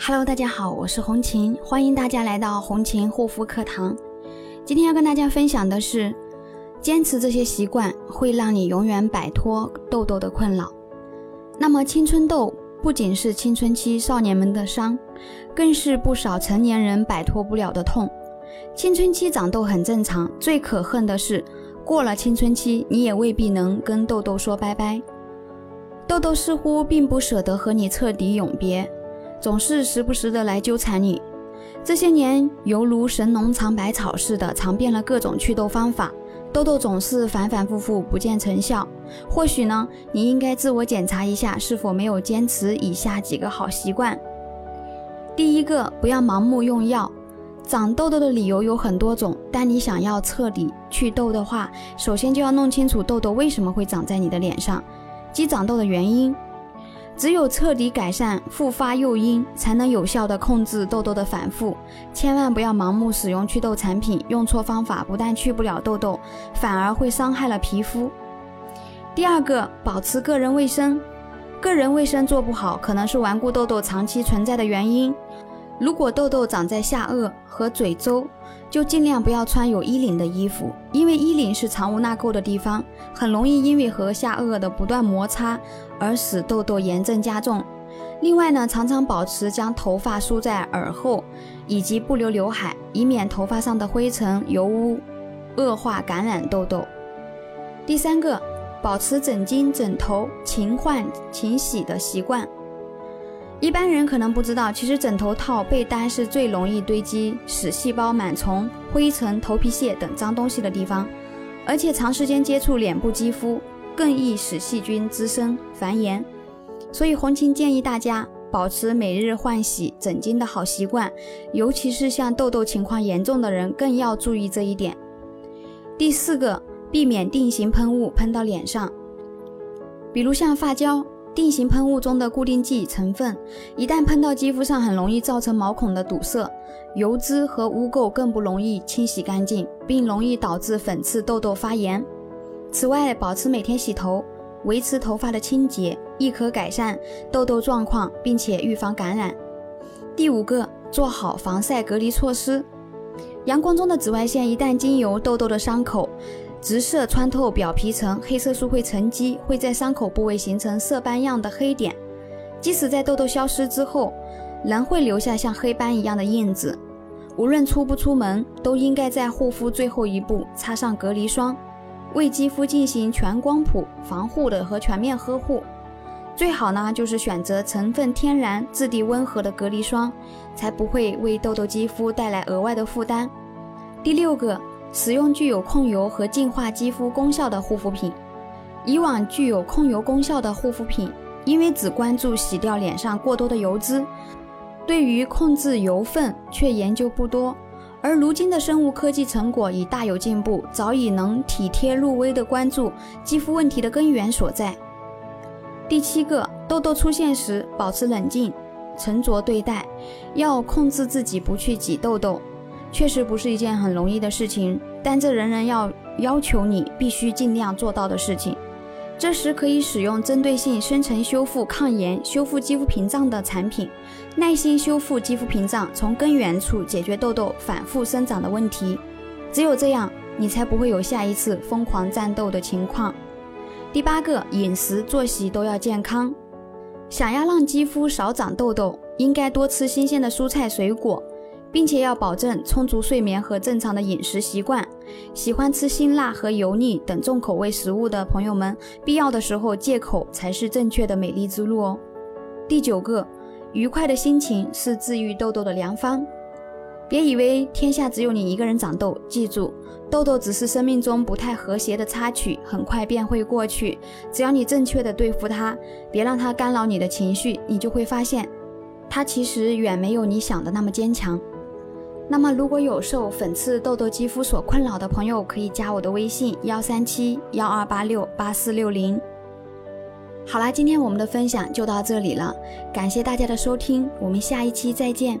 Hello，大家好，我是红琴，欢迎大家来到红琴护肤课堂。今天要跟大家分享的是，坚持这些习惯会让你永远摆脱痘痘的困扰。那么，青春痘不仅是青春期少年们的伤，更是不少成年人摆脱不了的痛。青春期长痘很正常，最可恨的是，过了青春期，你也未必能跟痘痘说拜拜。痘痘似乎并不舍得和你彻底永别。总是时不时的来纠缠你，这些年犹如神农尝百草似的尝遍了各种祛痘方法，痘痘总是反反复复不见成效。或许呢，你应该自我检查一下是否没有坚持以下几个好习惯。第一个，不要盲目用药。长痘痘的理由有很多种，但你想要彻底祛痘的话，首先就要弄清楚痘痘为什么会长在你的脸上，及长痘的原因。只有彻底改善复发诱因，才能有效的控制痘痘的反复。千万不要盲目使用祛痘产品，用错方法不但去不了痘痘，反而会伤害了皮肤。第二个，保持个人卫生。个人卫生做不好，可能是顽固痘痘长期存在的原因。如果痘痘长在下颚和嘴周，就尽量不要穿有衣领的衣服，因为衣领是藏污纳垢的地方，很容易因为和下颚的不断摩擦而使痘痘炎症加重。另外呢，常常保持将头发梳在耳后，以及不留刘海，以免头发上的灰尘油污恶化感染痘痘。第三个，保持枕巾枕头勤换勤洗的习惯。一般人可能不知道，其实枕头套、被单是最容易堆积使细胞、螨虫、灰尘、头皮屑等脏东西的地方，而且长时间接触脸部肌肤，更易使细菌滋生繁衍。所以红琴建议大家保持每日换洗枕巾的好习惯，尤其是像痘痘情况严重的人，更要注意这一点。第四个，避免定型喷雾喷到脸上，比如像发胶。定型喷雾中的固定剂成分一旦喷到肌肤上，很容易造成毛孔的堵塞，油脂和污垢更不容易清洗干净，并容易导致粉刺、痘痘发炎。此外，保持每天洗头，维持头发的清洁，亦可改善痘痘状况，并且预防感染。第五个，做好防晒隔离措施。阳光中的紫外线一旦经由痘痘的伤口，直射穿透表皮层，黑色素会沉积，会在伤口部位形成色斑样的黑点。即使在痘痘消失之后，仍会留下像黑斑一样的印子。无论出不出门，都应该在护肤最后一步擦上隔离霜，为肌肤进行全光谱防护的和全面呵护。最好呢，就是选择成分天然、质地温和的隔离霜，才不会为痘痘肌肤带来额外的负担。第六个。使用具有控油和净化肌肤功效的护肤品。以往具有控油功效的护肤品，因为只关注洗掉脸上过多的油脂，对于控制油分却研究不多。而如今的生物科技成果已大有进步，早已能体贴入微地关注肌肤问题的根源所在。第七个，痘痘出现时保持冷静、沉着对待，要控制自己不去挤痘痘。确实不是一件很容易的事情，但这仍然要要求你必须尽量做到的事情。这时可以使用针对性深层修复、抗炎、修复肌肤屏障的产品，耐心修复肌肤屏障，从根源处解决痘痘反复生长的问题。只有这样，你才不会有下一次疯狂战斗的情况。第八个，饮食作息都要健康。想要让肌肤少长痘痘，应该多吃新鲜的蔬菜水果。并且要保证充足睡眠和正常的饮食习惯。喜欢吃辛辣和油腻等重口味食物的朋友们，必要的时候戒口才是正确的美丽之路哦。第九个，愉快的心情是治愈痘痘的良方。别以为天下只有你一个人长痘，记住，痘痘只是生命中不太和谐的插曲，很快便会过去。只要你正确的对付它，别让它干扰你的情绪，你就会发现，它其实远没有你想的那么坚强。那么，如果有受粉刺、痘痘肌肤所困扰的朋友，可以加我的微信：幺三七幺二八六八四六零。好啦，今天我们的分享就到这里了，感谢大家的收听，我们下一期再见。